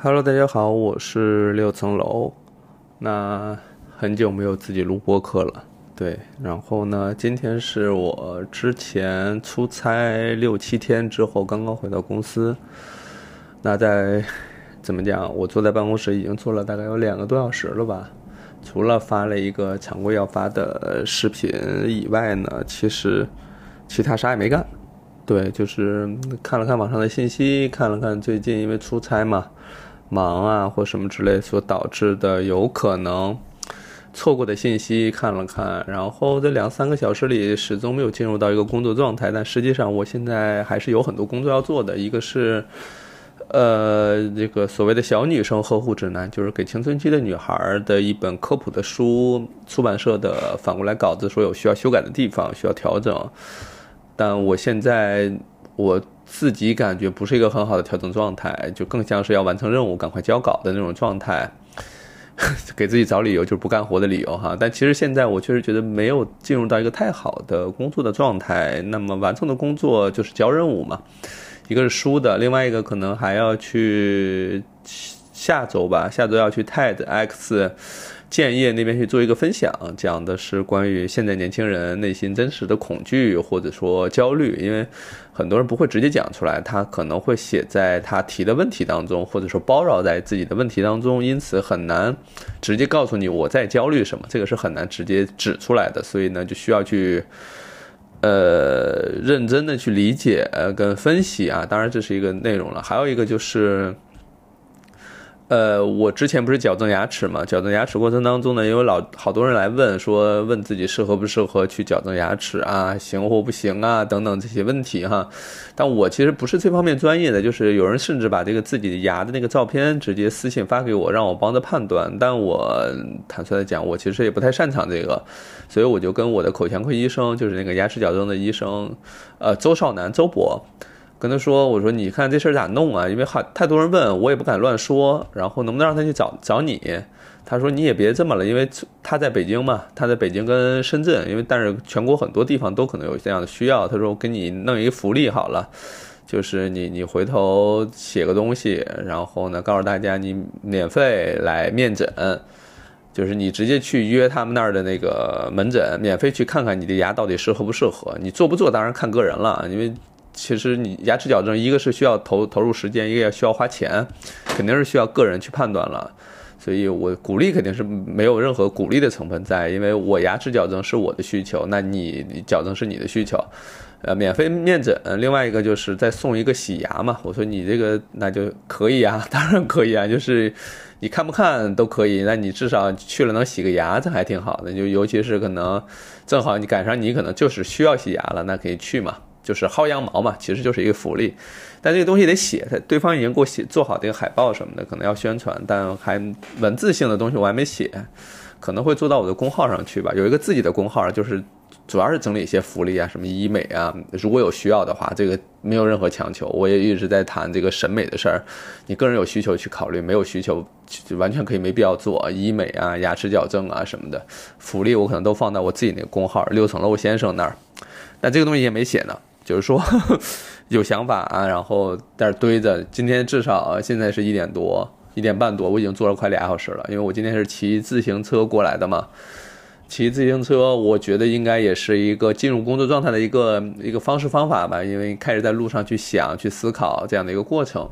Hello，大家好，我是六层楼。那很久没有自己录播客了，对。然后呢，今天是我之前出差六七天之后刚刚回到公司。那在怎么讲？我坐在办公室已经坐了大概有两个多小时了吧。除了发了一个常规要发的视频以外呢，其实其他啥也没干。对，就是看了看网上的信息，看了看最近因为出差嘛，忙啊或什么之类所导致的有可能错过的信息看了看，然后这两三个小时里始终没有进入到一个工作状态，但实际上我现在还是有很多工作要做的。一个是，呃，这个所谓的小女生呵护指南，就是给青春期的女孩的一本科普的书，出版社的反过来稿子说有需要修改的地方，需要调整。但我现在我自己感觉不是一个很好的调整状态，就更像是要完成任务、赶快交稿的那种状态，给自己找理由就是不干活的理由哈。但其实现在我确实觉得没有进入到一个太好的工作的状态。那么完成的工作就是交任务嘛，一个是书的，另外一个可能还要去下周吧，下周要去 TEDx。建业那边去做一个分享，讲的是关于现在年轻人内心真实的恐惧或者说焦虑，因为很多人不会直接讲出来，他可能会写在他提的问题当中，或者说包绕在自己的问题当中，因此很难直接告诉你我在焦虑什么，这个是很难直接指出来的，所以呢，就需要去呃认真的去理解呃跟分析啊，当然这是一个内容了，还有一个就是。呃，我之前不是矫正牙齿嘛？矫正牙齿过程当中呢，有老好多人来问，说问自己适合不适合去矫正牙齿啊，行或不行啊，等等这些问题哈。但我其实不是这方面专业的，就是有人甚至把这个自己的牙的那个照片直接私信发给我，让我帮着判断。但我坦率的讲，我其实也不太擅长这个，所以我就跟我的口腔科医生，就是那个牙齿矫正的医生，呃，周少南周博。跟他说：“我说你看这事儿咋弄啊？因为好太多人问我，也不敢乱说。然后能不能让他去找找你？他说你也别这么了，因为他在北京嘛，他在北京跟深圳，因为但是全国很多地方都可能有这样的需要。他说我给你弄一个福利好了，就是你你回头写个东西，然后呢告诉大家你免费来面诊，就是你直接去约他们那儿的那个门诊，免费去看看你的牙到底适合不适合。你做不做当然看个人了，因为。”其实你牙齿矫正，一个是需要投投入时间，一个也需要花钱，肯定是需要个人去判断了。所以我鼓励肯定是没有任何鼓励的成分在，因为我牙齿矫正是我的需求，那你矫正是你的需求。呃，免费面诊，另外一个就是再送一个洗牙嘛。我说你这个那就可以啊，当然可以啊，就是你看不看都可以，那你至少去了能洗个牙，这还挺好的。就尤其是可能正好你赶上你可能就是需要洗牙了，那可以去嘛。就是薅羊毛嘛，其实就是一个福利，但这个东西得写，他对方已经给我写做好这个海报什么的，可能要宣传，但还文字性的东西我还没写，可能会做到我的公号上去吧。有一个自己的公号，就是主要是整理一些福利啊，什么医美啊，如果有需要的话，这个没有任何强求。我也一直在谈这个审美的事儿，你个人有需求去考虑，没有需求就完全可以没必要做医美啊、牙齿矫正啊什么的福利，我可能都放在我自己那个公号六层楼先生那儿，但这个东西也没写呢。就是说 有想法啊，然后在这堆着。今天至少现在是一点多、一点半多，我已经坐了快俩小时了。因为我今天是骑自行车过来的嘛，骑自行车，我觉得应该也是一个进入工作状态的一个一个方式方法吧。因为开始在路上去想、去思考这样的一个过程，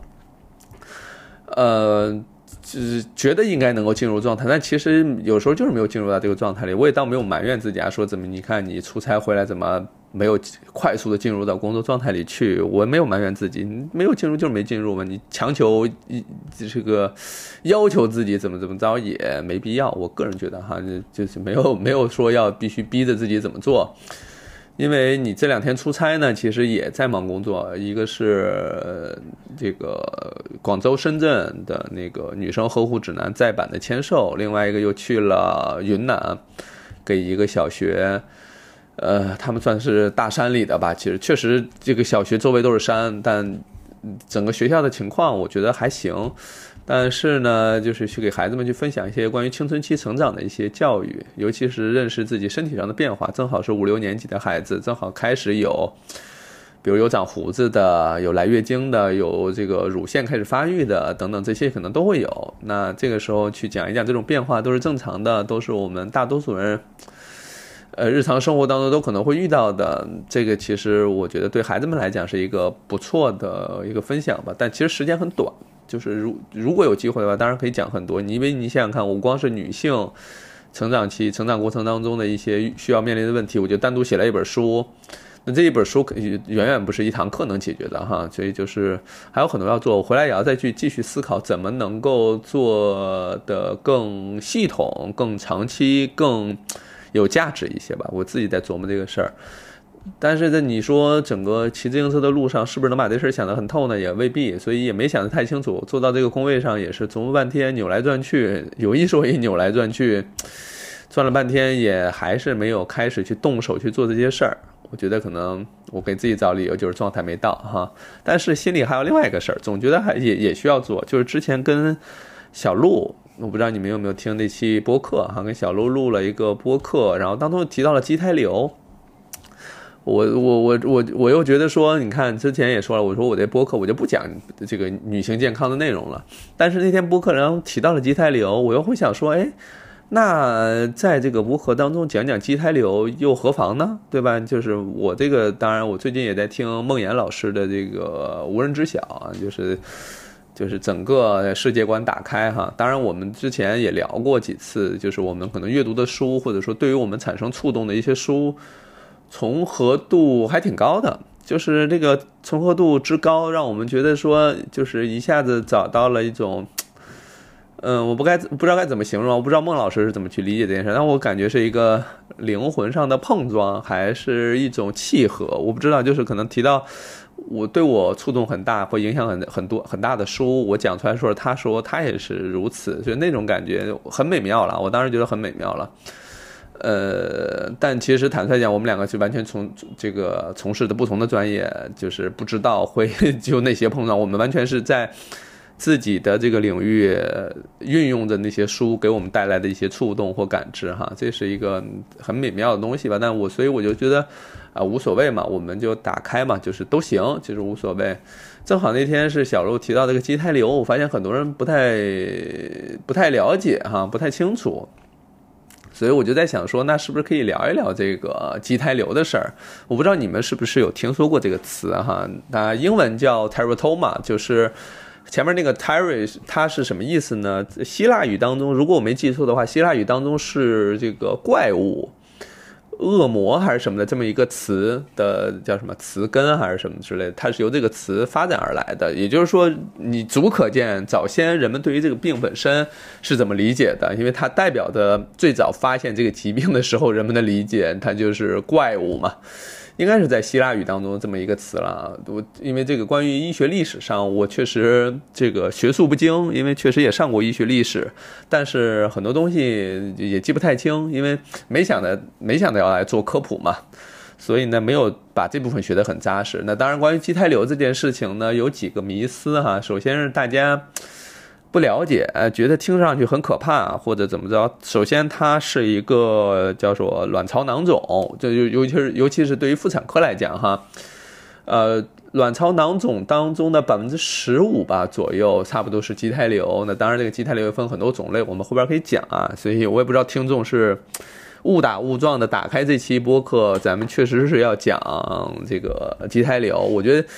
呃，只觉得应该能够进入状态，但其实有时候就是没有进入到这个状态里。我也倒没有埋怨自己啊，说怎么你看你出差回来怎么。没有快速的进入到工作状态里去，我没有埋怨自己，没有进入就是没进入嘛。你强求一这个要求自己怎么怎么着也没必要。我个人觉得哈，就是没有 没有说要必须逼着自己怎么做，因为你这两天出差呢，其实也在忙工作。一个是这个广州、深圳的那个女生呵护指南再版的签售，另外一个又去了云南，给一个小学。呃，他们算是大山里的吧。其实确实，这个小学周围都是山，但整个学校的情况我觉得还行。但是呢，就是去给孩子们去分享一些关于青春期成长的一些教育，尤其是认识自己身体上的变化。正好是五六年级的孩子，正好开始有。比如有长胡子的，有来月经的，有这个乳腺开始发育的，等等，这些可能都会有。那这个时候去讲一讲这种变化都是正常的，都是我们大多数人，呃，日常生活当中都可能会遇到的。这个其实我觉得对孩子们来讲是一个不错的一个分享吧。但其实时间很短，就是如如果有机会的话，当然可以讲很多。你因为你想想看，我光是女性成长期、成长过程当中的一些需要面临的问题，我就单独写了一本书。那这一本书可远远不是一堂课能解决的哈，所以就是还有很多要做。我回来也要再去继续思考，怎么能够做的更系统、更长期、更有价值一些吧。我自己在琢磨这个事儿。但是在你说整个骑自行车的路上，是不是能把这事儿想得很透呢？也未必，所以也没想得太清楚。坐到这个工位上也是琢磨半天，扭来转去，有一说一，扭来转去，转了半天也还是没有开始去动手去做这些事儿。我觉得可能我给自己找理由就是状态没到哈，但是心里还有另外一个事儿，总觉得还也也需要做。就是之前跟小鹿，我不知道你们有没有听那期播客哈，跟小鹿录了一个播客，然后当中提到了畸胎瘤。我我我我我又觉得说，你看之前也说了，我说我这播客我就不讲这个女性健康的内容了。但是那天播客然后提到了畸胎瘤，我又会想说，哎。那在这个无核当中讲讲畸胎瘤又何妨呢？对吧？就是我这个，当然我最近也在听孟岩老师的这个无人知晓啊，就是就是整个世界观打开哈。当然我们之前也聊过几次，就是我们可能阅读的书，或者说对于我们产生触动的一些书，重合度还挺高的。就是这个重合度之高，让我们觉得说，就是一下子找到了一种。嗯，我不该不知道该怎么形容，我不知道孟老师是怎么去理解这件事，但我感觉是一个灵魂上的碰撞，还是一种契合，我不知道，就是可能提到我对我触动很大，会影响很很多很大的书，我讲出来说，他说他也是如此，就那种感觉很美妙了，我当时觉得很美妙了。呃，但其实坦率讲，我们两个是完全从这个从事的不同的专业，就是不知道会 就那些碰撞，我们完全是在。自己的这个领域运用的那些书给我们带来的一些触动或感知，哈，这是一个很美妙的东西吧。但我所以我就觉得啊，无所谓嘛，我们就打开嘛，就是都行，就是无所谓。正好那天是小鹿提到这个畸胎瘤，我发现很多人不太不太了解哈，不太清楚，所以我就在想说，那是不是可以聊一聊这个畸胎瘤的事儿？我不知道你们是不是有听说过这个词哈？那英文叫 teratoma，就是。前面那个 Terry 它是什么意思呢？希腊语当中，如果我没记错的话，希腊语当中是这个怪物、恶魔还是什么的这么一个词的叫什么词根还是什么之类的，它是由这个词发展而来的。也就是说，你足可见早先人们对于这个病本身是怎么理解的，因为它代表的最早发现这个疾病的时候人们的理解，它就是怪物嘛。应该是在希腊语当中这么一个词了。我因为这个关于医学历史上，我确实这个学术不精，因为确实也上过医学历史，但是很多东西也记不太清，因为没想着没想到要来做科普嘛，所以呢没有把这部分学得很扎实。那当然，关于畸胎瘤这件事情呢，有几个迷思哈。首先是大家。不了解，呃觉得听上去很可怕，或者怎么着？首先，它是一个叫做卵巢囊肿，就尤尤其是尤其是对于妇产科来讲，哈，呃，卵巢囊肿当中的百分之十五吧左右，差不多是畸胎瘤。那当然，这个畸胎瘤分很多种类，我们后边可以讲啊。所以我也不知道听众是误打误撞的打开这期播客，咱们确实是要讲这个畸胎瘤。我觉得。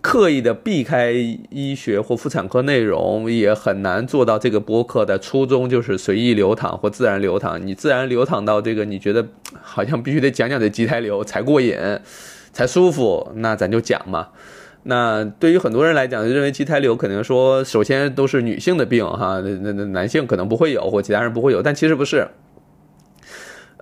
刻意的避开医学或妇产科内容，也很难做到这个播客的初衷，就是随意流淌或自然流淌。你自然流淌到这个，你觉得好像必须得讲讲这畸胎瘤才过瘾，才舒服，那咱就讲嘛。那对于很多人来讲，认为畸胎瘤可能说，首先都是女性的病哈，那那那男性可能不会有，或其他人不会有，但其实不是。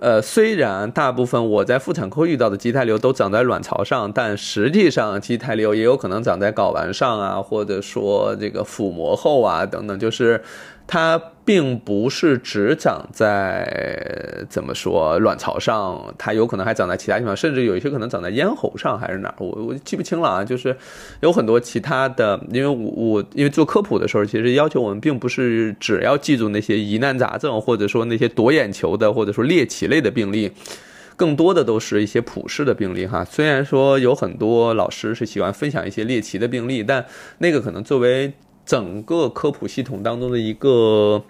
呃，虽然大部分我在妇产科遇到的畸胎瘤都长在卵巢上，但实际上畸胎瘤也有可能长在睾丸上啊，或者说这个腹膜后啊等等，就是。它并不是只长在怎么说卵巢上，它有可能还长在其他地方，甚至有一些可能长在咽喉上还是哪儿，我我记不清了啊。就是有很多其他的，因为我我因为做科普的时候，其实要求我们并不是只要记住那些疑难杂症，或者说那些夺眼球的，或者说猎奇类的病例。更多的都是一些普世的病例哈。虽然说有很多老师是喜欢分享一些猎奇的病例，但那个可能作为整个科普系统当中的一个。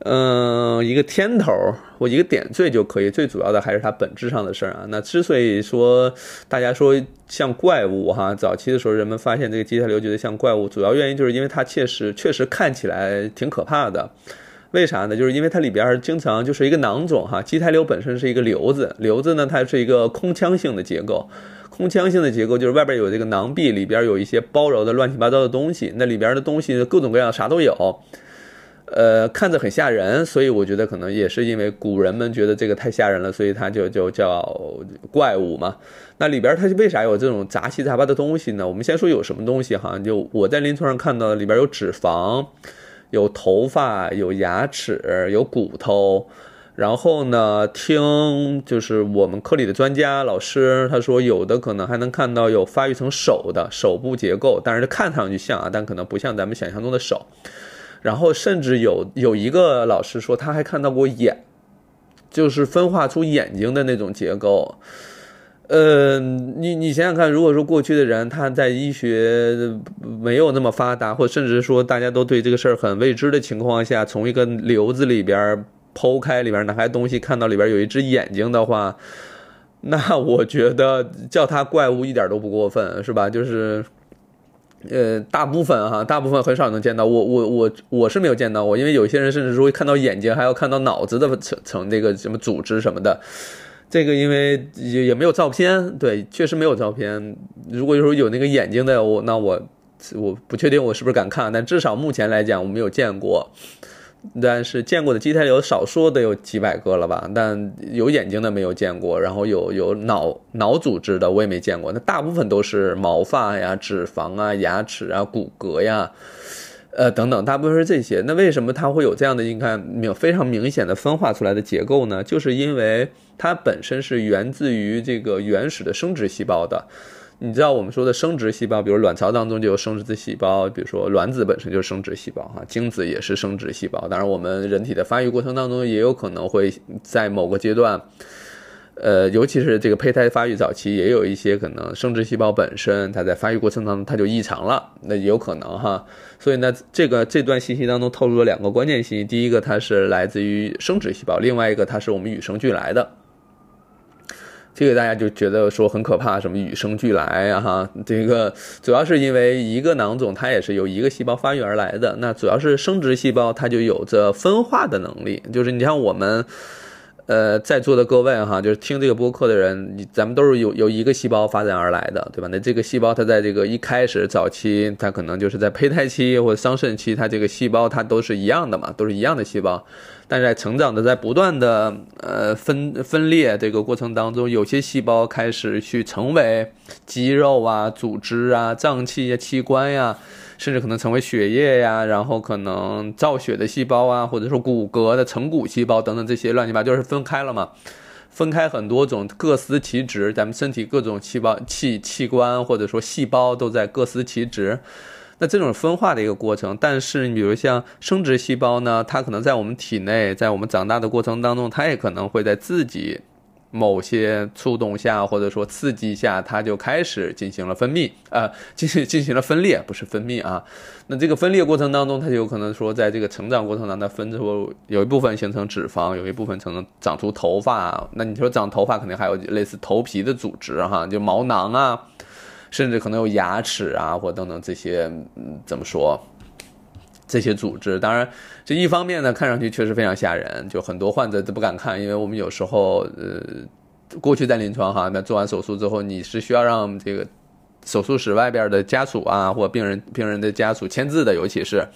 嗯，一个天头或一个点缀就可以，最主要的还是它本质上的事儿啊。那之所以说大家说像怪物哈，早期的时候人们发现这个畸胎瘤觉得像怪物，主要原因就是因为它确实确实看起来挺可怕的。为啥呢？就是因为它里边经常就是一个囊肿哈，畸胎瘤本身是一个瘤子，瘤子呢它是一个空腔性的结构，空腔性的结构就是外边有这个囊壁，里边有一些包揉的乱七八糟的东西，那里边的东西各种各样啥都有。呃，看着很吓人，所以我觉得可能也是因为古人们觉得这个太吓人了，所以它就就叫怪物嘛。那里边它为啥有这种杂七杂八的东西呢？我们先说有什么东西哈，就我在临床上看到里边有脂肪、有头发、有牙齿、有骨头。然后呢，听就是我们科里的专家老师他说，有的可能还能看到有发育成手的手部结构，但是看上去像啊，但可能不像咱们想象中的手。然后甚至有有一个老师说，他还看到过眼，就是分化出眼睛的那种结构。呃，你你想想看，如果说过去的人他在医学没有那么发达，或甚至说大家都对这个事儿很未知的情况下，从一个瘤子里边剖开里边拿开东西，看到里边有一只眼睛的话，那我觉得叫他怪物一点都不过分，是吧？就是。呃，大部分哈，大部分很少能见到。我我我我是没有见到过，因为有些人甚至说会看到眼睛，还要看到脑子的层层那个什么组织什么的。这个因为也也没有照片，对，确实没有照片。如果说有那个眼睛的，我那我我不确定我是不是敢看，但至少目前来讲我没有见过。但是见过的畸胎瘤少说得有几百个了吧？但有眼睛的没有见过，然后有有脑脑组织的我也没见过。那大部分都是毛发呀、脂肪啊、牙齿啊、骨骼呀，呃等等，大部分是这些。那为什么它会有这样的你看有非常明显的分化出来的结构呢？就是因为它本身是源自于这个原始的生殖细胞的。你知道我们说的生殖细胞，比如卵巢当中就有生殖细胞，比如说卵子本身就是生殖细胞哈，精子也是生殖细胞。当然，我们人体的发育过程当中也有可能会在某个阶段，呃，尤其是这个胚胎发育早期，也有一些可能生殖细胞本身它在发育过程当中它就异常了，那也有可能哈。所以呢，这个这段信息当中透露了两个关键信息，第一个它是来自于生殖细胞，另外一个它是我们与生俱来的。这个大家就觉得说很可怕，什么与生俱来啊哈，这个主要是因为一个囊肿它也是由一个细胞发育而来的，那主要是生殖细胞它就有着分化的能力，就是你像我们。呃，在座的各位哈，就是听这个播客的人，咱们都是有有一个细胞发展而来的，对吧？那这个细胞它在这个一开始早期，它可能就是在胚胎期或者桑葚期，它这个细胞它都是一样的嘛，都是一样的细胞。但是在成长的，在不断的呃分分裂这个过程当中，有些细胞开始去成为肌肉啊、组织啊、脏器呀、器官呀。甚至可能成为血液呀，然后可能造血的细胞啊，或者说骨骼的成骨细胞等等这些乱七八糟就是分开了嘛，分开很多种，各司其职。咱们身体各种细胞、器器官或者说细胞都在各司其职。那这种分化的一个过程，但是你比如像生殖细胞呢，它可能在我们体内，在我们长大的过程当中，它也可能会在自己。某些触动下，或者说刺激下，它就开始进行了分泌，呃，进行进行了分裂，不是分泌啊。那这个分裂过程当中，它就有可能说，在这个成长过程当中，分出有一部分形成脂肪，有一部分成长出头发。那你说长头发，肯定还有类似头皮的组织哈，就毛囊啊，甚至可能有牙齿啊，或等等这些，嗯，怎么说？这些组织，当然，这一方面呢，看上去确实非常吓人，就很多患者都不敢看，因为我们有时候，呃，过去在临床哈，那做完手术之后，你是需要让这个手术室外边的家属啊，或病人病人的家属签字的，尤其是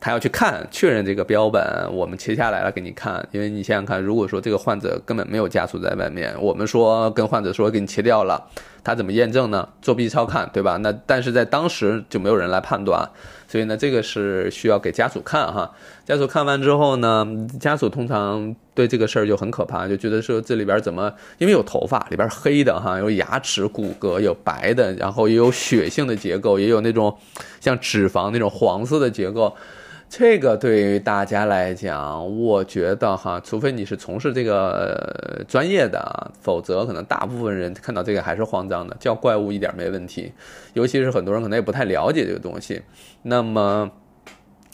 他要去看确认这个标本，我们切下来了给你看，因为你想想看，如果说这个患者根本没有家属在外面，我们说跟患者说给你切掉了，他怎么验证呢？做 B 超看，对吧？那但是在当时就没有人来判断。所以呢，这个是需要给家属看哈。家属看完之后呢，家属通常对这个事儿就很可怕，就觉得说这里边怎么，因为有头发，里边黑的哈，有牙齿、骨骼，有白的，然后也有血性的结构，也有那种像脂肪那种黄色的结构。这个对于大家来讲，我觉得哈，除非你是从事这个专业的，否则可能大部分人看到这个还是慌张的，叫怪物一点没问题。尤其是很多人可能也不太了解这个东西。那么。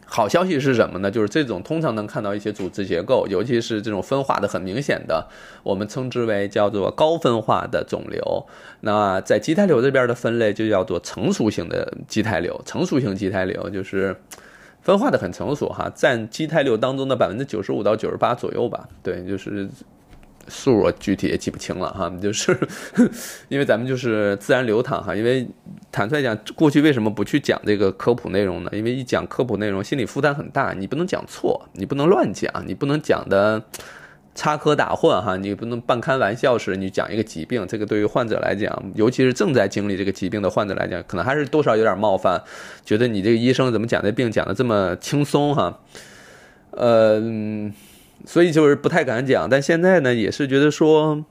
好消息是什么呢？就是这种通常能看到一些组织结构，尤其是这种分化的很明显的，我们称之为叫做高分化的肿瘤。那在畸胎瘤这边的分类就叫做成熟型的畸胎瘤。成熟型畸胎瘤就是分化的很成熟哈，占基态六当中的百分之九十五到九十八左右吧。对，就是。数我具体也记不清了哈，就是 因为咱们就是自然流淌哈。因为坦率讲，过去为什么不去讲这个科普内容呢？因为一讲科普内容，心理负担很大。你不能讲错，你不能乱讲，你不能讲的插科打诨哈，你不能半开玩笑似的。你讲一个疾病，这个对于患者来讲，尤其是正在经历这个疾病的患者来讲，可能还是多少有点冒犯，觉得你这个医生怎么讲这病讲的这么轻松哈？呃。所以就是不太敢讲，但现在呢，也是觉得说，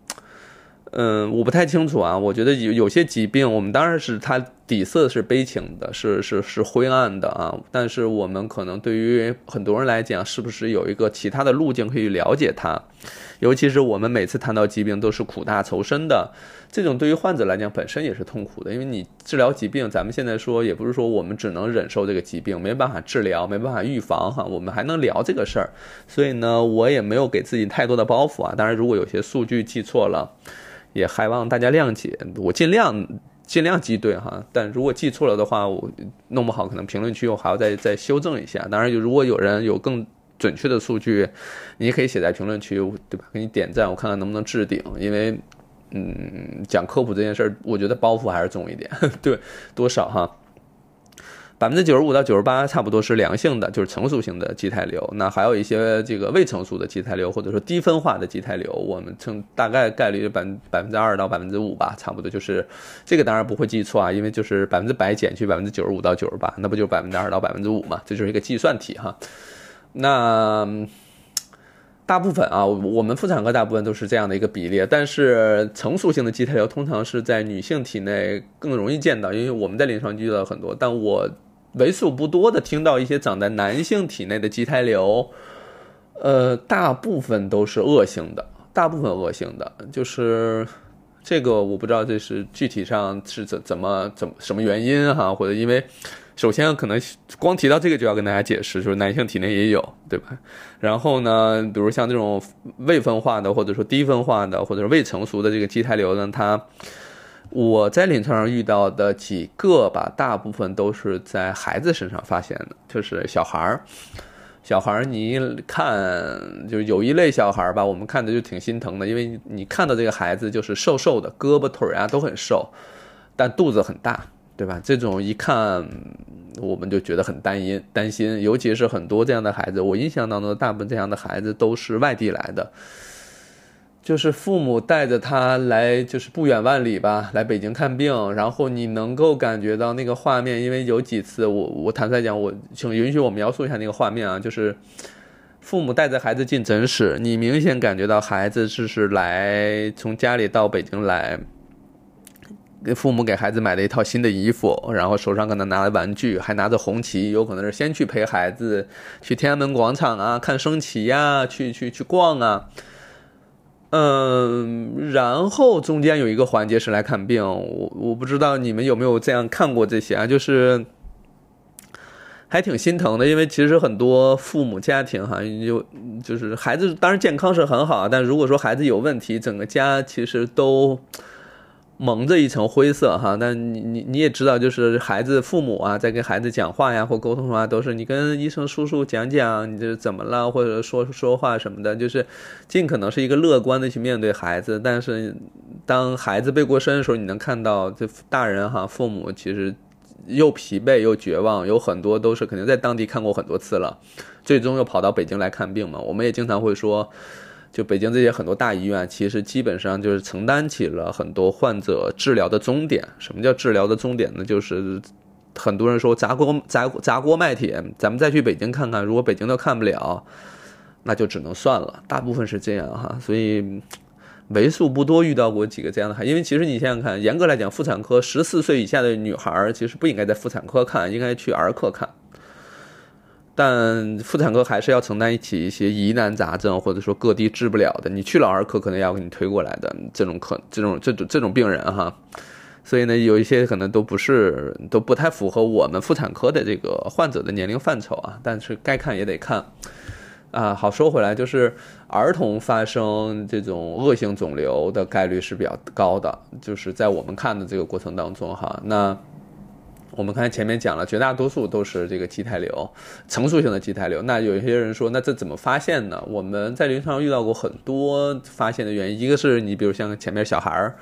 嗯，我不太清楚啊。我觉得有有些疾病，我们当然是它底色是悲情的，是是是灰暗的啊。但是我们可能对于很多人来讲，是不是有一个其他的路径可以了解它？尤其是我们每次谈到疾病，都是苦大仇深的。这种对于患者来讲，本身也是痛苦的，因为你治疗疾病，咱们现在说也不是说我们只能忍受这个疾病，没办法治疗，没办法预防哈，我们还能聊这个事儿。所以呢，我也没有给自己太多的包袱啊。当然，如果有些数据记错了，也还望大家谅解，我尽量尽量记对哈。但如果记错了的话，我弄不好可能评论区我还要再再修正一下。当然，如果有人有更准确的数据，你可以写在评论区，对吧？给你点赞，我看看能不能置顶，因为。嗯，讲科普这件事儿，我觉得包袱还是重一点，对，多少哈，百分之九十五到九十八差不多是良性的，就是成熟型的畸胎瘤。那还有一些这个未成熟的畸胎瘤，或者说低分化的畸胎瘤，我们称大概概率百百分之二到百分之五吧，差不多就是这个当然不会记错啊，因为就是百分之百减去百分之九十五到九十八，那不就百分之二到百分之五嘛，这就是一个计算题哈。那。大部分啊，我们妇产科大部分都是这样的一个比例，但是成熟性的畸胎瘤通常是在女性体内更容易见到，因为我们在临床遇到很多，但我为数不多的听到一些长在男性体内的畸胎瘤，呃，大部分都是恶性的，大部分恶性的，就是这个我不知道这是具体上是怎怎么怎么什么原因哈，或者因为。首先，可能光提到这个就要跟大家解释，就是男性体内也有，对吧？然后呢，比如像这种未分化的，或者说低分化的，或者是未成熟的这个畸胎瘤呢，它我在临床上遇到的几个吧，大部分都是在孩子身上发现的，就是小孩儿。小孩儿，你一看，就有一类小孩儿吧，我们看的就挺心疼的，因为你看到这个孩子就是瘦瘦的，胳膊腿啊都很瘦，但肚子很大。对吧？这种一看，我们就觉得很担心，担心，尤其是很多这样的孩子。我印象当中，大部分这样的孩子都是外地来的，就是父母带着他来，就是不远万里吧，来北京看病。然后你能够感觉到那个画面，因为有几次，我我坦率讲，我请允许我描述一下那个画面啊，就是父母带着孩子进诊室，你明显感觉到孩子就是来从家里到北京来。给父母给孩子买了一套新的衣服，然后手上可能拿了玩具，还拿着红旗，有可能是先去陪孩子去天安门广场啊看升旗呀，去去去逛啊，嗯，然后中间有一个环节是来看病，我我不知道你们有没有这样看过这些啊，就是还挺心疼的，因为其实很多父母家庭哈，有就是孩子当然健康是很好，但如果说孩子有问题，整个家其实都。蒙着一层灰色哈，但你你你也知道，就是孩子父母啊，在跟孩子讲话呀或沟通的话，都是你跟医生叔叔讲讲你这怎么了，或者说说话什么的，就是尽可能是一个乐观的去面对孩子。但是当孩子背过身的时候，你能看到这大人哈，父母其实又疲惫又绝望，有很多都是肯定在当地看过很多次了，最终又跑到北京来看病嘛。我们也经常会说。就北京这些很多大医院，其实基本上就是承担起了很多患者治疗的终点。什么叫治疗的终点呢？就是很多人说砸锅砸砸锅卖铁，咱们再去北京看看。如果北京都看不了，那就只能算了。大部分是这样哈，所以为数不多遇到过几个这样的孩。因为其实你想想看，严格来讲，妇产科十四岁以下的女孩其实不应该在妇产科看，应该去儿科看。但妇产科还是要承担起一些疑难杂症，或者说各地治不了的，你去了儿科可能要给你推过来的这种可这种这种这种病人哈。所以呢，有一些可能都不是都不太符合我们妇产科的这个患者的年龄范畴啊，但是该看也得看。啊，好说回来，就是儿童发生这种恶性肿瘤的概率是比较高的，就是在我们看的这个过程当中哈。那我们看前面讲了，绝大多数都是这个畸胎瘤，成熟性的畸胎瘤。那有一些人说，那这怎么发现呢？我们在临床上遇到过很多发现的原因，一个是你比如像前面小孩儿，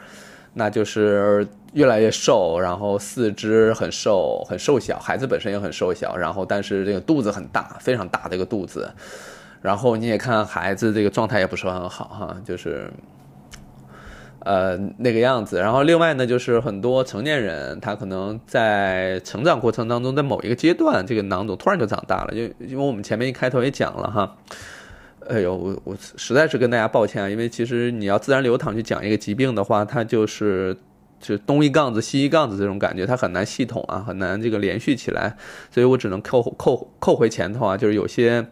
那就是越来越瘦，然后四肢很瘦很瘦小，孩子本身也很瘦小，然后但是这个肚子很大，非常大的一个肚子。然后你也看孩子这个状态也不是很好哈，就是，呃那个样子。然后另外呢，就是很多成年人他可能在成长过程当中，在某一个阶段，这个囊肿突然就长大了。就因为我们前面一开头也讲了哈，哎呦，我我实在是跟大家抱歉啊，因为其实你要自然流淌去讲一个疾病的话，它就是就东一杠子西一杠子这种感觉，它很难系统啊，很难这个连续起来，所以我只能扣扣扣回前头啊，就是有些。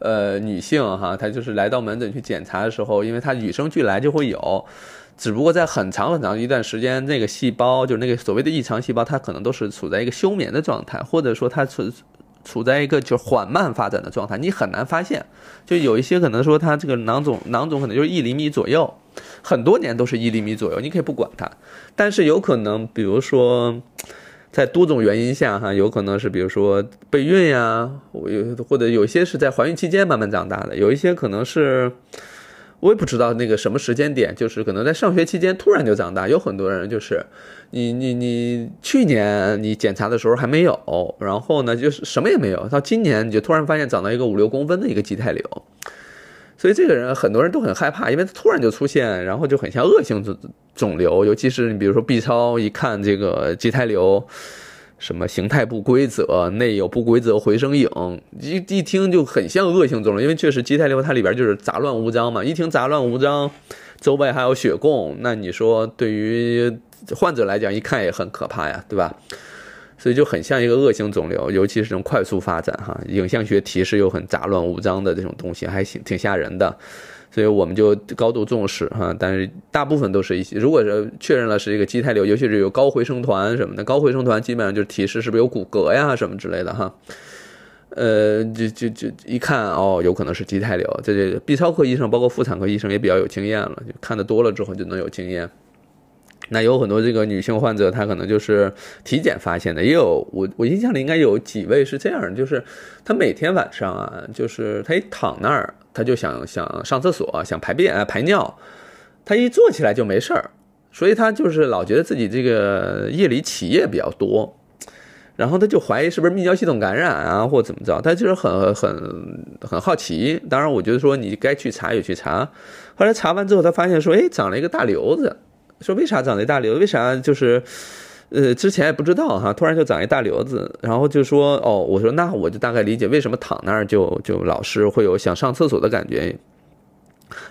呃，女性哈，她就是来到门诊去检查的时候，因为她与生俱来就会有，只不过在很长很长一段时间，那个细胞就是那个所谓的异常细胞，它可能都是处在一个休眠的状态，或者说它处处在一个就是缓慢发展的状态，你很难发现。就有一些可能说它这个囊肿，囊肿可能就是一厘米左右，很多年都是一厘米左右，你可以不管它，但是有可能，比如说。在多种原因下，哈，有可能是比如说备孕呀，有或者有些是在怀孕期间慢慢长大的，有一些可能是我也不知道那个什么时间点，就是可能在上学期间突然就长大。有很多人就是你你你去年你检查的时候还没有，然后呢就是什么也没有，到今年你就突然发现长到一个五六公分的一个畸胎瘤。所以这个人很多人都很害怕，因为他突然就出现，然后就很像恶性肿肿瘤，尤其是你比如说 B 超一看这个畸胎瘤，什么形态不规则，内有不规则回声影，一一听就很像恶性肿瘤，因为确实畸胎瘤它里边就是杂乱无章嘛，一听杂乱无章，周围还有血供，那你说对于患者来讲一看也很可怕呀，对吧？所以就很像一个恶性肿瘤，尤其是这种快速发展哈，影像学提示又很杂乱无章的这种东西，还挺挺吓人的，所以我们就高度重视哈。但是大部分都是一些，如果是确认了是一个畸胎瘤，尤其是有高回声团什么的，高回声团基本上就是提示是不是有骨骼呀什么之类的哈。呃，就就就一看哦，有可能是畸胎瘤。这这 B 超科医生包括妇产科医生也比较有经验了，就看的多了之后就能有经验。那有很多这个女性患者，她可能就是体检发现的，也有我我印象里应该有几位是这样，就是她每天晚上啊，就是她一躺那儿，她就想想上厕所，想排便排尿，她一坐起来就没事儿，所以她就是老觉得自己这个夜里起夜比较多，然后她就怀疑是不是泌尿系统感染啊，或怎么着，她就是很很很好奇。当然，我觉得说你该去查也去查，后来查完之后，她发现说，哎，长了一个大瘤子。说为啥长一大瘤？为啥就是，呃，之前也不知道哈，突然就长一大瘤子，然后就说哦，我说那我就大概理解为什么躺那儿就就老是会有想上厕所的感觉，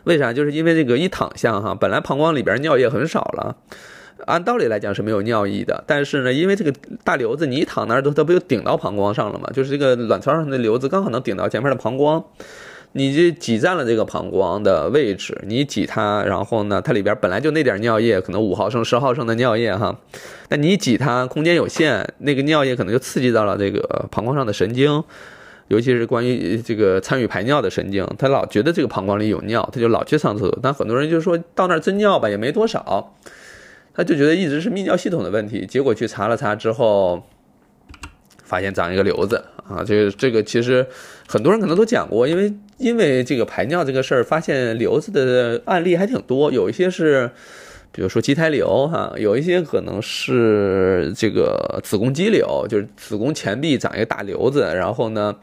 为啥？就是因为这个一躺下哈，本来膀胱里边尿液很少了，按道理来讲是没有尿意的，但是呢，因为这个大瘤子，你一躺那儿都它不就顶到膀胱上了嘛？就是这个卵巢上的瘤子刚好能顶到前面的膀胱。你就挤占了这个膀胱的位置，你挤它，然后呢，它里边本来就那点尿液，可能五毫升、十毫升的尿液哈，那你挤它，空间有限，那个尿液可能就刺激到了这个膀胱上的神经，尤其是关于这个参与排尿的神经，他老觉得这个膀胱里有尿，他就老去上厕所。但很多人就说到那儿真尿吧，也没多少，他就觉得一直是泌尿系统的问题，结果去查了查之后。发现长一个瘤子啊，这个这个其实很多人可能都讲过，因为因为这个排尿这个事儿，发现瘤子的案例还挺多，有一些是，比如说畸胎瘤哈，有一些可能是这个子宫肌瘤，就是子宫前壁长一个大瘤子，然后呢，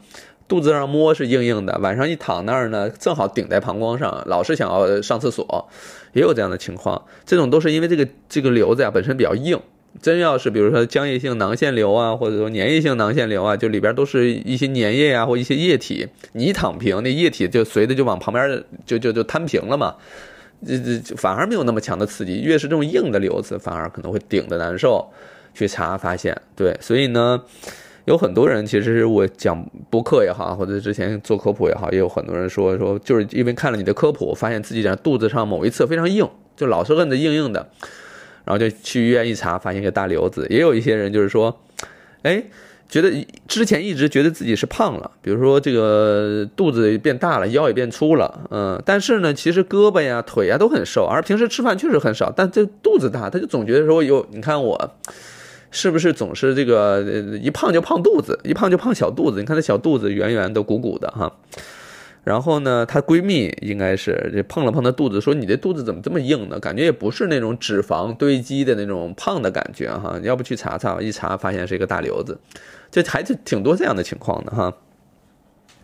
肚子上摸是硬硬的，晚上一躺那儿呢，正好顶在膀胱上，老是想要上厕所，也有这样的情况，这种都是因为这个这个瘤子呀本身比较硬。真要是比如说浆液性囊腺瘤啊，或者说粘液性囊腺瘤啊，就里边都是一些粘液啊或一些液体，你一躺平，那液体就随着就往旁边就就就摊平了嘛，这这反而没有那么强的刺激。越是这种硬的瘤子，反而可能会顶的难受。去查发现，对，所以呢，有很多人其实我讲播客也好，或者之前做科普也好，也有很多人说说，就是因为看了你的科普，发现自己的肚子上某一侧非常硬，就老是摁的硬硬的，然后就去医院一查，发现一个大瘤子。也有一些人就是说，哎。觉得之前一直觉得自己是胖了，比如说这个肚子变大了，腰也变粗了，嗯，但是呢，其实胳膊呀、腿呀都很瘦，而平时吃饭确实很少，但这肚子大，他就总觉得说有，你看我是不是总是这个一胖就胖肚子，一胖就胖小肚子？你看那小肚子圆圆的、鼓鼓的哈。然后呢，她闺蜜应该是这碰了碰她肚子，说你这肚子怎么这么硬呢？感觉也不是那种脂肪堆积的那种胖的感觉哈，要不去查查？一查发现是一个大瘤子。就还是挺多这样的情况的哈。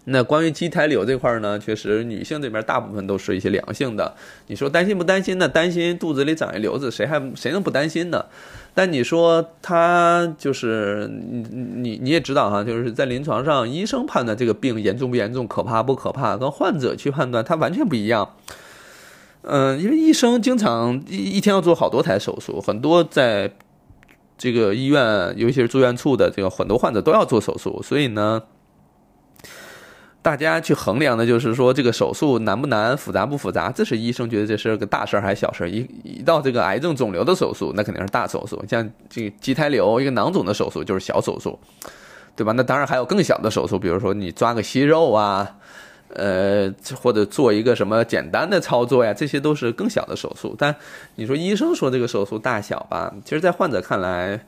那关于畸胎瘤这块呢，确实女性这边大部分都是一些良性的。你说担心不担心呢？担心肚子里长一瘤子，谁还谁能不担心呢？但你说他就是你你你也知道哈，就是在临床上，医生判断这个病严重不严重、可怕不可怕，跟患者去判断他完全不一样。嗯，因为医生经常一一天要做好多台手术，很多在。这个医院，尤其是住院处的这个很多患者都要做手术，所以呢，大家去衡量的就是说这个手术难不难、复杂不复杂，这是医生觉得这是个大事儿还是小事儿。一一到这个癌症肿瘤的手术，那肯定是大手术，像这个畸胎瘤一个囊肿的手术就是小手术，对吧？那当然还有更小的手术，比如说你抓个息肉啊。呃，或者做一个什么简单的操作呀，这些都是更小的手术。但你说医生说这个手术大小吧，其实，在患者看来，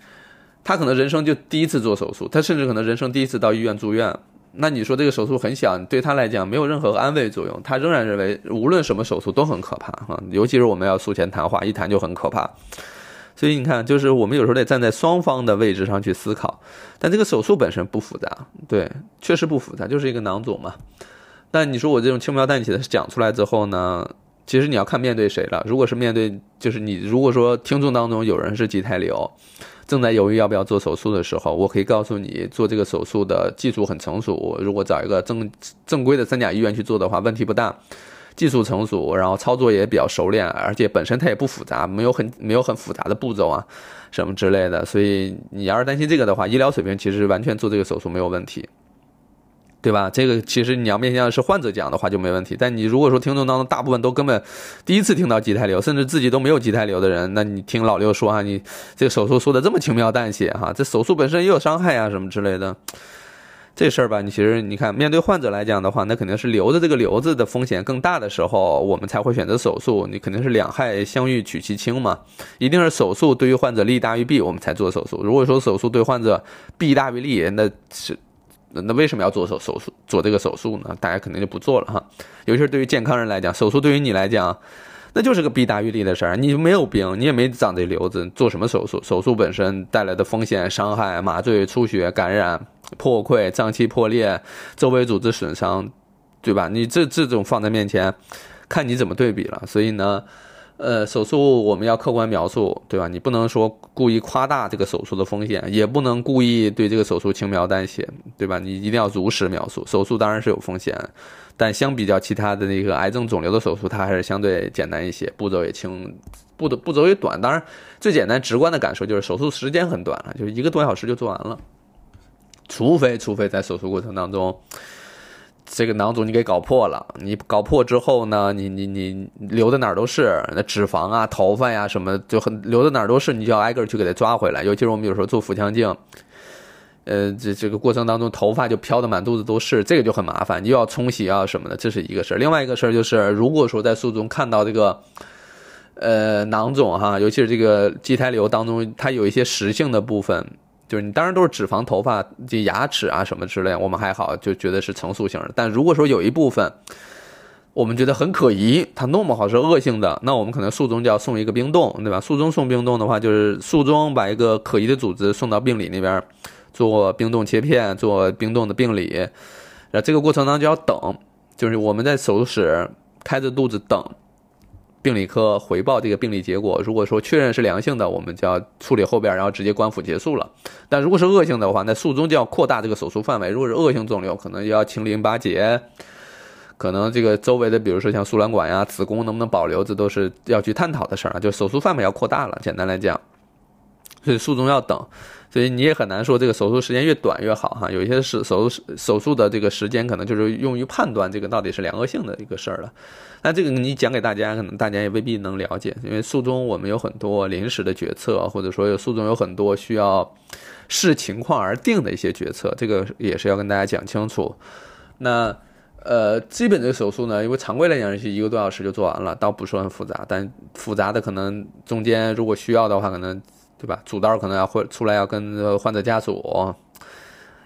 他可能人生就第一次做手术，他甚至可能人生第一次到医院住院。那你说这个手术很小，对他来讲没有任何安慰作用，他仍然认为无论什么手术都很可怕哈，尤其是我们要术前谈话，一谈就很可怕。所以你看，就是我们有时候得站在双方的位置上去思考。但这个手术本身不复杂，对，确实不复杂，就是一个囊肿嘛。但你说我这种轻描淡写的讲出来之后呢，其实你要看面对谁了。如果是面对，就是你如果说听众当中有人是畸胎瘤，正在犹豫要不要做手术的时候，我可以告诉你，做这个手术的技术很成熟。如果找一个正正规的三甲医院去做的话，问题不大，技术成熟，然后操作也比较熟练，而且本身它也不复杂，没有很 没有很复杂的步骤啊什么之类的。所以你要是担心这个的话，医疗水平其实完全做这个手术没有问题。对吧？这个其实你要面向是患者讲的话就没问题。但你如果说听众当中大部分都根本第一次听到畸胎瘤，甚至自己都没有畸胎瘤的人，那你听老六说啊，你这个手术说的这么轻描淡写哈，这手术本身也有伤害啊什么之类的，这事儿吧，你其实你看面对患者来讲的话，那肯定是留着这个瘤子的风险更大的时候，我们才会选择手术。你肯定是两害相遇取其轻嘛，一定是手术对于患者利大于弊，我们才做手术。如果说手术对患者弊大于利，那是。那为什么要做手手术做这个手术呢？大家肯定就不做了哈。尤其是对于健康人来讲，手术对于你来讲，那就是个弊大于利的事儿。你没有病，你也没长这瘤子，做什么手术？手术本身带来的风险、伤害、麻醉、出血、感染、破溃、脏器破裂、周围组织损伤，对吧？你这这种放在面前，看你怎么对比了。所以呢。呃，手术我们要客观描述，对吧？你不能说故意夸大这个手术的风险，也不能故意对这个手术轻描淡写，对吧？你一定要如实描述。手术当然是有风险，但相比较其他的那个癌症肿瘤的手术，它还是相对简单一些，步骤也轻，步的步骤也短。当然，最简单直观的感受就是手术时间很短了，就是一个多小时就做完了，除非除非在手术过程当中。这个囊肿你给搞破了，你搞破之后呢，你你你流的哪儿都是，那脂肪啊、头发呀什么，就很流的哪儿都是，你就要挨个去给它抓回来。尤其是我们有时候做腹腔镜，呃，这这个过程当中头发就飘的满肚子都是，这个就很麻烦，你又要冲洗啊什么的，这是一个事儿。另外一个事儿就是，如果说在术中看到这个，呃，囊肿哈，尤其是这个畸胎瘤当中，它有一些实性的部分。就是你当然都是脂肪、头发、这牙齿啊什么之类，我们还好，就觉得是成熟型的。但如果说有一部分，我们觉得很可疑，它弄不好是恶性的，那我们可能术中就要送一个冰冻，对吧？术中送冰冻的话，就是术中把一个可疑的组织送到病理那边做冰冻切片，做冰冻的病理。那这个过程当中就要等，就是我们在手术室开着肚子等。病理科回报这个病理结果，如果说确认是良性的，我们就要处理后边，然后直接关腹结束了。但如果是恶性的话，那术中就要扩大这个手术范围。如果是恶性肿瘤，可能要清淋巴结，可能这个周围的，比如说像输卵管呀、子宫能不能保留，这都是要去探讨的事儿啊。就手术范围要扩大了。简单来讲，所以术中要等。所以你也很难说这个手术时间越短越好哈，有一些是手术手术的这个时间可能就是用于判断这个到底是良恶性的一个事儿了。那这个你讲给大家，可能大家也未必能了解，因为术中我们有很多临时的决策，或者说有术中有很多需要视情况而定的一些决策，这个也是要跟大家讲清楚。那呃，基本这个手术呢，因为常规来讲是一个多小时就做完了，倒不是很复杂，但复杂的可能中间如果需要的话，可能。对吧？主刀可能要会出来，要跟患者家属，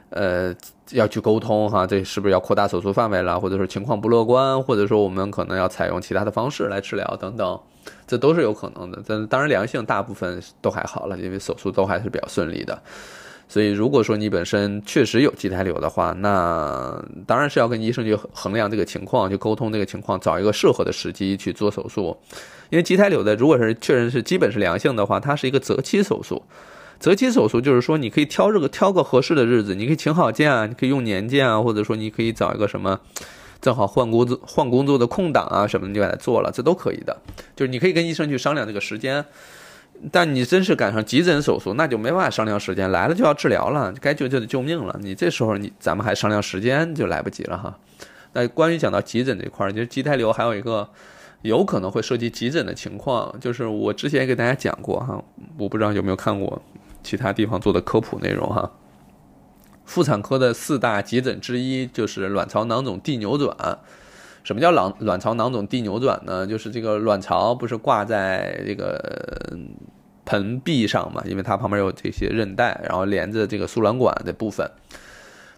呃，要去沟通哈，这是不是要扩大手术范围了？或者说情况不乐观，或者说我们可能要采用其他的方式来治疗等等，这都是有可能的。但当然良性大部分都还好了，因为手术都还是比较顺利的。所以如果说你本身确实有畸胎瘤的话，那当然是要跟医生去衡量这个情况，去沟通这个情况，找一个适合的时机去做手术。因为畸胎瘤的，如果是确认是基本是良性的话，它是一个择期手术。择期手术就是说，你可以挑这个挑个合适的日子，你可以请好假，你可以用年假啊，或者说你可以找一个什么正好换工作换工作的空档啊什么的就给它做了，这都可以的。就是你可以跟医生去商量这个时间。但你真是赶上急诊手术，那就没办法商量时间，来了就要治疗了，该救就得救命了。你这时候你咱们还商量时间就来不及了哈。那关于讲到急诊这块儿，就是畸胎瘤还有一个。有可能会涉及急诊的情况，就是我之前也给大家讲过哈，我不知道有没有看过其他地方做的科普内容哈。妇产科的四大急诊之一就是卵巢囊肿蒂扭转。什么叫囊卵巢囊肿递扭转呢？就是这个卵巢不是挂在这个盆壁上嘛，因为它旁边有这些韧带，然后连着这个输卵管的部分。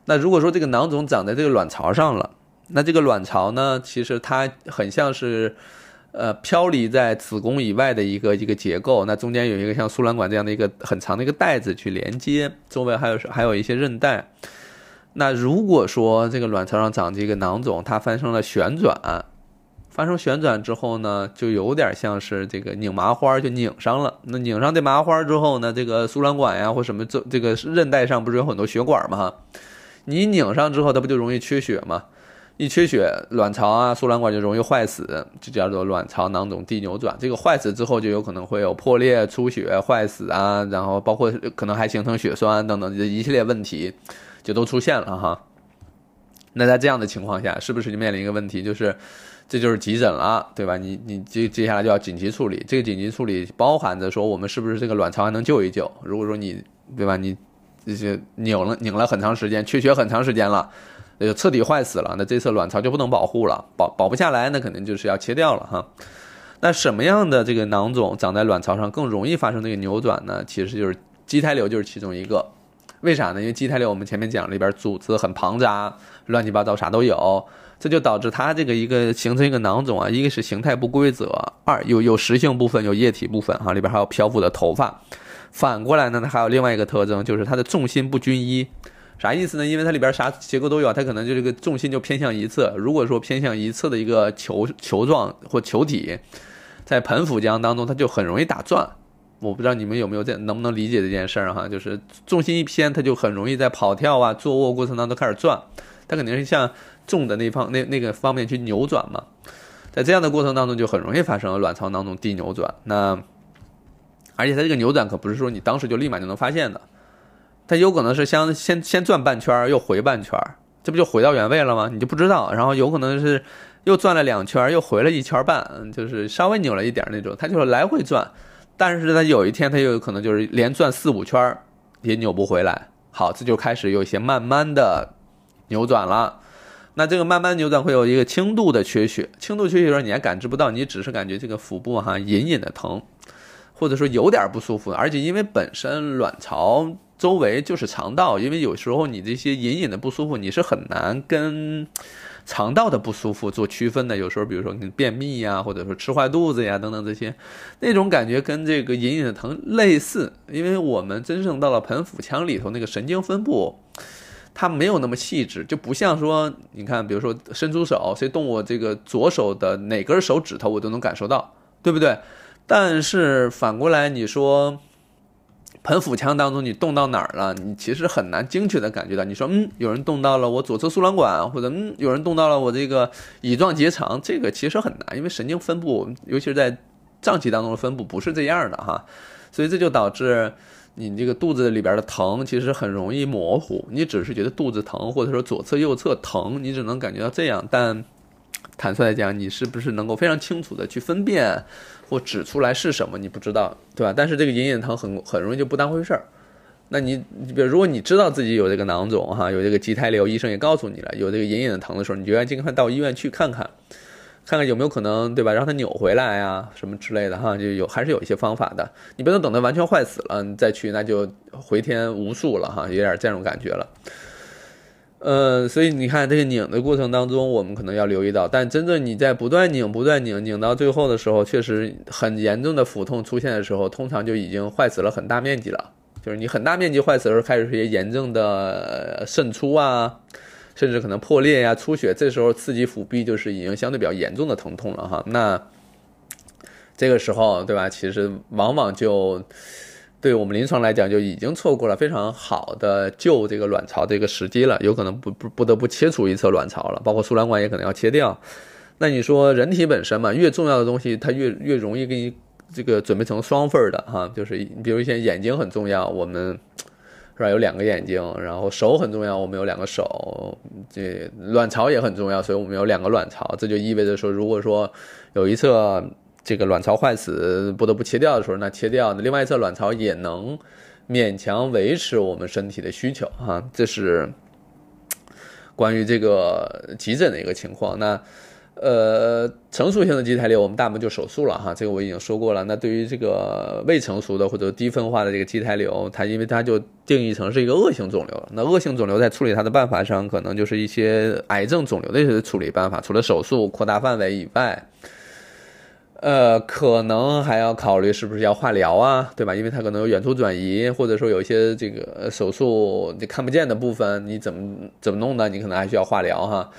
那如果说这个囊肿长在这个卵巢上了。那这个卵巢呢，其实它很像是，呃，飘离在子宫以外的一个一个结构。那中间有一个像输卵管这样的一个很长的一个带子去连接，周围还有还有一些韧带。那如果说这个卵巢上长这个囊肿，它发生了旋转，发生旋转之后呢，就有点像是这个拧麻花就拧上了。那拧上这麻花之后呢，这个输卵管呀或什么这这个韧带上不是有很多血管吗？你拧上之后，它不就容易缺血吗？一缺血，卵巢啊，输卵管就容易坏死，就叫做卵巢囊肿低扭转。这个坏死之后，就有可能会有破裂、出血、坏死啊，然后包括可能还形成血栓等等这一系列问题，就都出现了哈。那在这样的情况下，是不是就面临一个问题，就是这就是急诊了，对吧？你你接接下来就要紧急处理。这个紧急处理包含着说，我们是不是这个卵巢还能救一救？如果说你对吧，你这些拧了拧了很长时间，缺血很长时间了。就彻底坏死了，那这次卵巢就不能保护了，保保不下来，那肯定就是要切掉了哈。那什么样的这个囊肿长在卵巢上更容易发生这个扭转呢？其实就是畸胎瘤就是其中一个。为啥呢？因为畸胎瘤我们前面讲里边组织很庞杂，乱七八糟啥都有，这就导致它这个一个形成一个囊肿啊，一个是形态不规则，二有有实性部分，有液体部分哈，里边还有漂浮的头发。反过来呢，它还有另外一个特征，就是它的重心不均一。啥意思呢？因为它里边啥结构都有，它可能就这个重心就偏向一侧。如果说偏向一侧的一个球球状或球体，在盆腹腔当中，它就很容易打转。我不知道你们有没有这能不能理解这件事儿哈？就是重心一偏，它就很容易在跑跳啊、坐卧过程当中开始转，它肯定是向重的那方那那个方面去扭转嘛。在这样的过程当中，就很容易发生卵巢囊肿低扭转。那而且它这个扭转可不是说你当时就立马就能发现的。它有可能是先先先转半圈又回半圈这不就回到原位了吗？你就不知道。然后有可能是又转了两圈又回了一圈半，就是稍微扭了一点那种。它就是来回转，但是它有一天它又有可能就是连转四五圈也扭不回来。好，这就开始有一些慢慢的扭转了。那这个慢慢扭转会有一个轻度的缺血，轻度缺血的时候你还感知不到，你只是感觉这个腹部哈隐隐的疼，或者说有点不舒服，而且因为本身卵巢。周围就是肠道，因为有时候你这些隐隐的不舒服，你是很难跟肠道的不舒服做区分的。有时候，比如说你便秘呀，或者说吃坏肚子呀等等这些，那种感觉跟这个隐隐的疼类似。因为我们真正到了盆腹腔里头，那个神经分布它没有那么细致，就不像说你看，比如说伸出手，谁动我这个左手的哪根手指头，我都能感受到，对不对？但是反过来你说。盆腹腔当中，你动到哪儿了？你其实很难精确的感觉到。你说，嗯，有人动到了我左侧输卵管，或者嗯，有人动到了我这个乙状结肠，这个其实很难，因为神经分布，尤其是在脏器当中的分布不是这样的哈。所以这就导致你这个肚子里边的疼其实很容易模糊，你只是觉得肚子疼，或者说左侧右侧疼，你只能感觉到这样。但坦率来讲，你是不是能够非常清楚的去分辨或指出来是什么？你不知道，对吧？但是这个隐隐疼很很容易就不当回事儿。那你，比如如果你知道自己有这个囊肿哈，有这个畸胎瘤，医生也告诉你了，有这个隐隐的疼的时候，你就要尽快到医院去看看。看看有没有可能，对吧？让它扭回来啊，什么之类的哈，就有还是有一些方法的。你不能等它完全坏死了你再去，那就回天无术了哈，有点这种感觉了。呃，所以你看这个拧的过程当中，我们可能要留意到，但真正你在不断拧、不断拧、拧到最后的时候，确实很严重的腹痛出现的时候，通常就已经坏死了很大面积了。就是你很大面积坏死的时候，开始一些炎症的渗出啊。甚至可能破裂呀、出血，这时候刺激腹壁就是已经相对比较严重的疼痛了哈。那这个时候，对吧？其实往往就对我们临床来讲，就已经错过了非常好的救这个卵巢的一个时机了，有可能不不不得不切除一侧卵巢了，包括输卵管也可能要切掉。那你说人体本身嘛，越重要的东西，它越越容易给你这个准备成双份的哈，就是比如一些眼睛很重要，我们。是吧？有两个眼睛，然后手很重要，我们有两个手。这卵巢也很重要，所以我们有两个卵巢。这就意味着说，如果说有一侧这个卵巢坏死，不得不切掉的时候，那切掉，另外一侧卵巢也能勉强维持我们身体的需求啊。这是关于这个急诊的一个情况。那。呃，成熟性的畸胎瘤，我们大部分就手术了哈，这个我已经说过了。那对于这个未成熟的或者低分化的这个畸胎瘤，它因为它就定义成是一个恶性肿瘤。那恶性肿瘤在处理它的办法上，可能就是一些癌症肿瘤的一些处理办法，除了手术扩大范围以外，呃，可能还要考虑是不是要化疗啊，对吧？因为它可能有远处转移，或者说有一些这个手术你看不见的部分，你怎么怎么弄呢？你可能还需要化疗哈。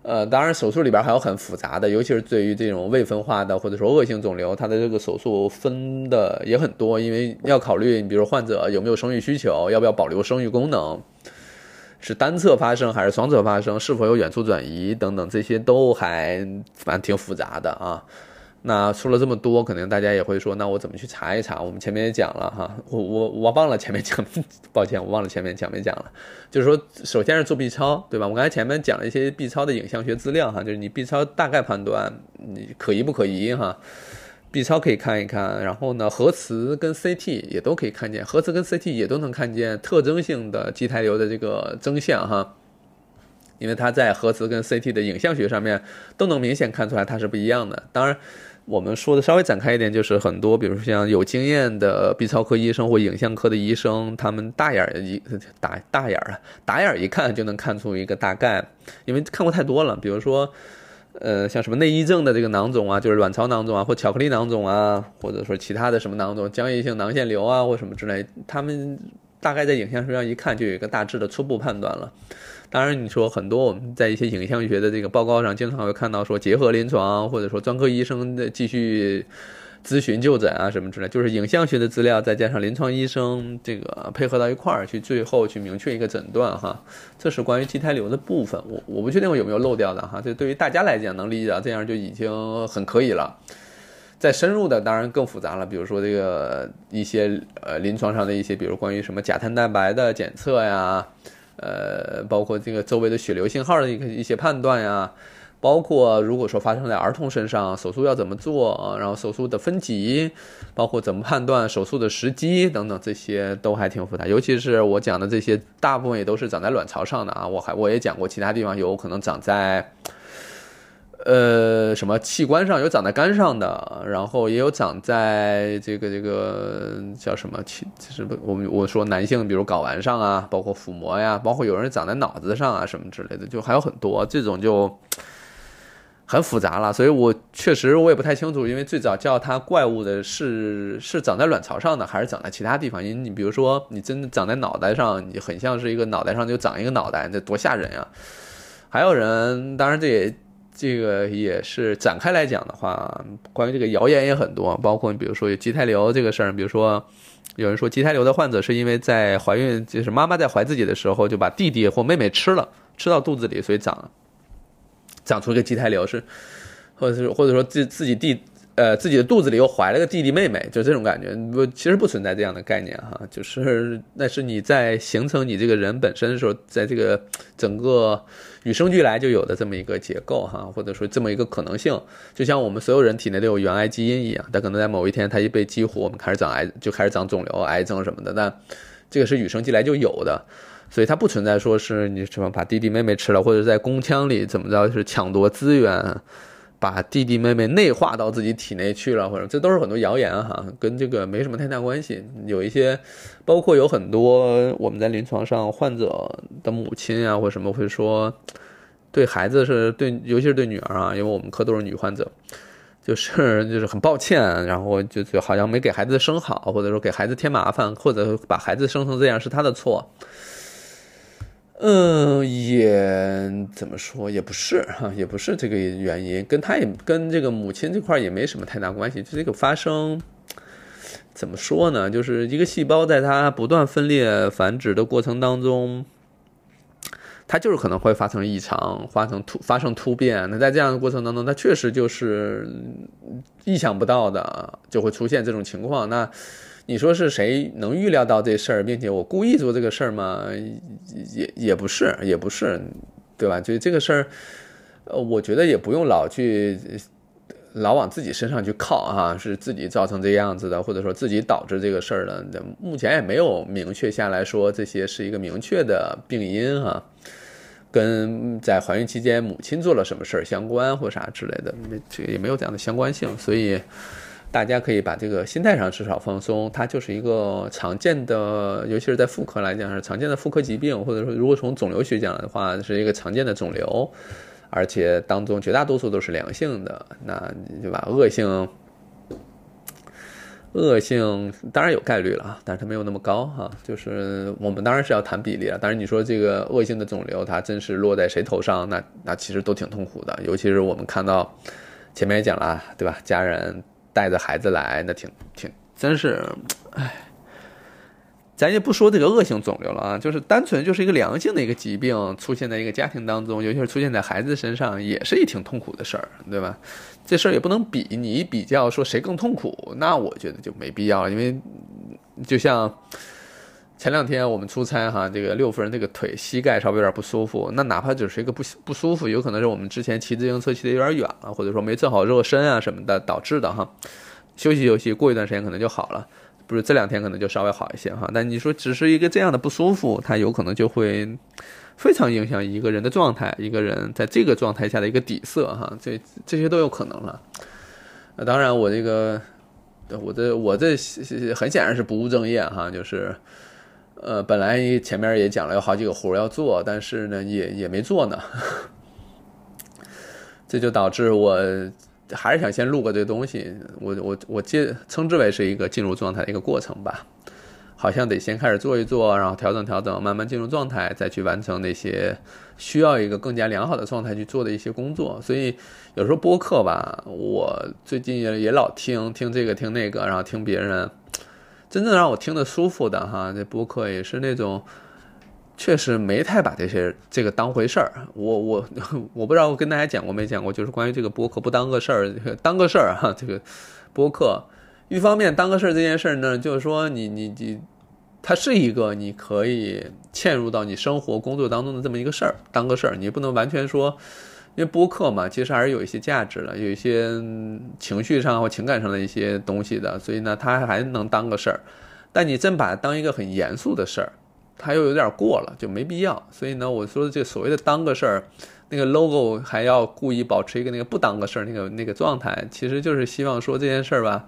呃，当然，手术里边还有很复杂的，尤其是对于这种未分化的或者说恶性肿瘤，它的这个手术分的也很多，因为要考虑，你比如患者有没有生育需求，要不要保留生育功能，是单侧发生还是双侧发生，是否有远处转移等等，这些都还反正挺复杂的啊。那说了这么多，可能大家也会说，那我怎么去查一查？我们前面也讲了哈，我我我忘了前面讲，抱歉，我忘了前面讲没讲了。就是说，首先是做 B 超，对吧？我刚才前面讲了一些 B 超的影像学资料哈，就是你 B 超大概判断你可疑不可疑哈，B 超可以看一看，然后呢，核磁跟 CT 也都可以看见，核磁跟 CT 也都能看见特征性的畸胎瘤的这个征象哈。因为它在核磁跟 CT 的影像学上面都能明显看出来它是不一样的。当然，我们说的稍微展开一点，就是很多，比如说像有经验的 B 超科医生或影像科的医生，他们大眼一打大眼啊，打眼一看就能看出一个大概，因为看过太多了。比如说，呃，像什么内癔症的这个囊肿啊，就是卵巢囊肿啊，或巧克力囊肿啊，或者说其他的什么囊肿，浆液性囊腺瘤啊，或什么之类，他们大概在影像学上一看就有一个大致的初步判断了。当然，你说很多我们在一些影像学的这个报告上，经常会看到说结合临床，或者说专科医生的继续咨询就诊啊什么之类，就是影像学的资料再加上临床医生这个配合到一块儿去，最后去明确一个诊断哈。这是关于畸胎瘤的部分，我我不确定我有没有漏掉的哈。这对于大家来讲能理解啊这样就已经很可以了。再深入的当然更复杂了，比如说这个一些呃临床上的一些，比如关于什么甲碳蛋白的检测呀。呃，包括这个周围的血流信号的一个一些判断呀，包括如果说发生在儿童身上，手术要怎么做，然后手术的分级，包括怎么判断手术的时机等等，这些都还挺复杂。尤其是我讲的这些，大部分也都是长在卵巢上的啊。我还我也讲过，其他地方有可能长在。呃，什么器官上有长在肝上的，然后也有长在这个这个叫什么？其其实我们我说男性，比如睾丸上啊，包括腹膜呀，包括有人长在脑子上啊，什么之类的，就还有很多这种就很复杂了。所以我确实我也不太清楚，因为最早叫它怪物的是是长在卵巢上的，还是长在其他地方？因为你比如说你真的长在脑袋上，你很像是一个脑袋上就长一个脑袋，这多吓人呀！还有人，当然这也。这个也是展开来讲的话，关于这个谣言也很多，包括你比如说有畸胎瘤这个事儿，比如说有人说畸胎瘤的患者是因为在怀孕，就是妈妈在怀自己的时候就把弟弟或妹妹吃了，吃到肚子里，所以长长出一个畸胎瘤，是或者是或者说自自己弟呃自己的肚子里又怀了个弟弟妹妹，就这种感觉。不，其实不存在这样的概念哈，就是那是你在形成你这个人本身的时候，在这个整个与生俱来就有的这么一个结构哈，或者说这么一个可能性，就像我们所有人体内都有原癌基因一样，但可能在某一天它一被激活，我们开始长癌，就开始长肿瘤、癌症什么的。那这个是与生俱来就有的。所以它不存在说是你什么把弟弟妹妹吃了，或者在宫腔里怎么着是抢夺资源，把弟弟妹妹内化到自己体内去了，或者这都是很多谣言哈，跟这个没什么太大关系。有一些，包括有很多我们在临床上患者的母亲啊，或什么会说，对孩子是对，尤其是对女儿啊，因为我们科都是女患者，就是 就是很抱歉，然后就就好像没给孩子生好，或者说给孩子添麻烦，或者把孩子生成这样是他的错。嗯，也怎么说也不是哈，也不是这个原因，跟他也跟这个母亲这块也没什么太大关系。就这个发生，怎么说呢？就是一个细胞在它不断分裂繁殖的过程当中，它就是可能会发生异常，发生突发生突变。那在这样的过程当中，它确实就是意想不到的就会出现这种情况。那。你说是谁能预料到这事儿，并且我故意做这个事儿吗？也也不是，也不是，对吧？就这个事儿，呃，我觉得也不用老去老往自己身上去靠哈，是自己造成这样子的，或者说自己导致这个事儿的。目前也没有明确下来说这些是一个明确的病因哈，跟在怀孕期间母亲做了什么事儿相关或啥之类的，这也没有这样的相关性，所以。大家可以把这个心态上至少放松，它就是一个常见的，尤其是在妇科来讲是常见的妇科疾病，或者说如果从肿瘤学讲的话，是一个常见的肿瘤，而且当中绝大多数都是良性的，那对吧？恶性，恶性当然有概率了，但是它没有那么高哈。就是我们当然是要谈比例啊，当然你说这个恶性的肿瘤它真是落在谁头上，那那其实都挺痛苦的，尤其是我们看到前面也讲了，对吧？家人。带着孩子来，那挺挺，真是，哎，咱也不说这个恶性肿瘤了啊，就是单纯就是一个良性的一个疾病出现在一个家庭当中，尤其是出现在孩子身上，也是一挺痛苦的事儿，对吧？这事儿也不能比，你比较说谁更痛苦，那我觉得就没必要，因为就像。前两天我们出差哈，这个六夫人这个腿膝盖稍微有点不舒服，那哪怕只是一个不不舒服，有可能是我们之前骑自行车骑的有点远了，或者说没做好热身啊什么的导致的哈。休息休息，过一段时间可能就好了，不是这两天可能就稍微好一些哈。但你说只是一个这样的不舒服，它有可能就会非常影响一个人的状态，一个人在这个状态下的一个底色哈，这这些都有可能了。那当然，我这个我这我这很显然是不务正业哈，就是。呃，本来前面也讲了有好几个活要做，但是呢，也也没做呢，这就导致我还是想先录个这东西。我我我接称之为是一个进入状态的一个过程吧，好像得先开始做一做，然后调整调整，慢慢进入状态，再去完成那些需要一个更加良好的状态去做的一些工作。所以有时候播客吧，我最近也也老听听这个听那个，然后听别人。真正让我听得舒服的哈，这播客也是那种，确实没太把这些这个当回事儿。我我 我不知道我跟大家讲过没讲过，就是关于这个播客不当个事儿，当个事儿哈。这个播客一方面当个事儿这件事儿呢，就是说你你你，它是一个你可以嵌入到你生活工作当中的这么一个事儿，当个事儿，你不能完全说。因为播客嘛，其实还是有一些价值的，有一些情绪上或情感上的一些东西的，所以呢，它还能当个事儿。但你真把它当一个很严肃的事儿，它又有点过了，就没必要。所以呢，我说的这所谓的当个事儿，那个 logo 还要故意保持一个那个不当个事儿那个那个状态，其实就是希望说这件事儿吧，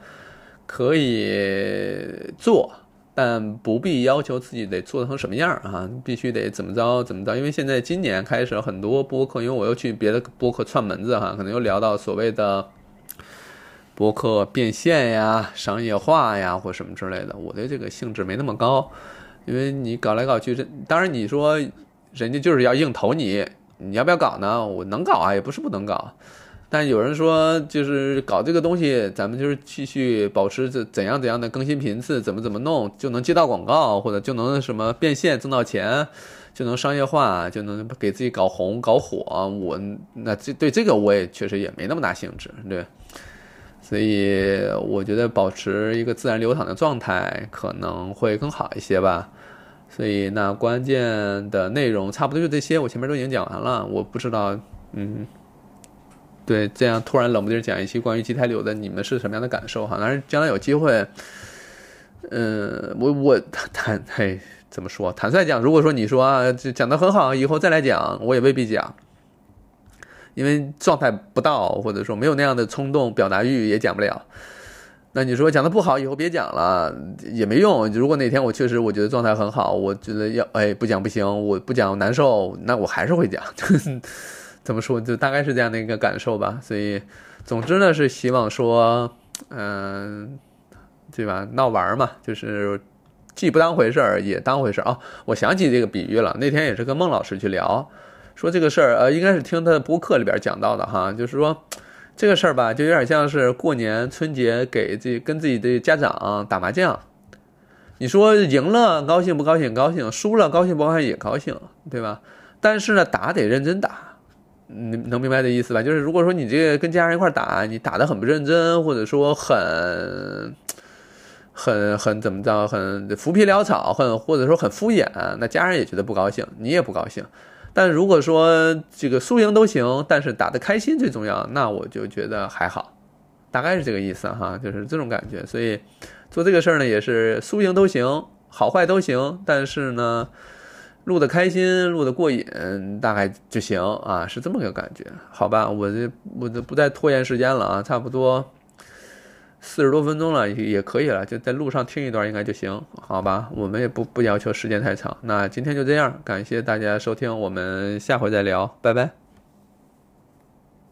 可以做。但不必要求自己得做成什么样啊，必须得怎么着怎么着。因为现在今年开始很多播客，因为我又去别的播客串门子哈，可能又聊到所谓的播客变现呀、商业化呀或什么之类的。我对这个兴致没那么高，因为你搞来搞去，这当然你说人家就是要硬投你，你要不要搞呢？我能搞啊，也不是不能搞。但有人说，就是搞这个东西，咱们就是继续保持怎怎样怎样的更新频次，怎么怎么弄就能接到广告，或者就能什么变现挣到钱，就能商业化，就能给自己搞红搞火。我那这对这个我也确实也没那么大兴致，对。所以我觉得保持一个自然流淌的状态可能会更好一些吧。所以那关键的内容差不多就这些，我前面都已经讲完了。我不知道，嗯，对，这样突然冷不丁讲一期关于基台流的，你们是什么样的感受哈？但是将来有机会，嗯，我我坦嘿怎么说？坦率讲，如果说你说啊，就讲的很好，以后再来讲，我也未必讲，因为状态不到，或者说没有那样的冲动表达欲，也讲不了。那你说讲的不好，以后别讲了也没用。如果哪天我确实我觉得状态很好，我觉得要哎不讲不行，我不讲难受，那我还是会讲。怎么说？就大概是这样的一个感受吧。所以，总之呢是希望说，嗯，对吧？闹玩嘛，就是既不当回事儿，也当回事儿啊。我想起这个比喻了，那天也是跟孟老师去聊，说这个事儿，呃，应该是听他的播客里边讲到的哈，就是说。这个事儿吧，就有点像是过年春节给这跟自己的家长打麻将，你说赢了高兴不高兴？高兴，输了高兴不高兴？也高兴，对吧？但是呢，打得认真打，你能明白这意思吧？就是如果说你这个跟家人一块打，你打得很不认真，或者说很很很怎么着，很浮皮潦草，很或者说很敷衍，那家人也觉得不高兴，你也不高兴。但如果说这个输赢都行，但是打得开心最重要，那我就觉得还好，大概是这个意思哈，就是这种感觉。所以做这个事儿呢，也是输赢都行，好坏都行，但是呢，录的开心，录的过瘾，大概就行啊，是这么个感觉，好吧？我这我这不再拖延时间了啊，差不多。四十多分钟了，也也可以了，就在路上听一段应该就行，好吧？我们也不不要求时间太长。那今天就这样，感谢大家收听，我们下回再聊，拜拜。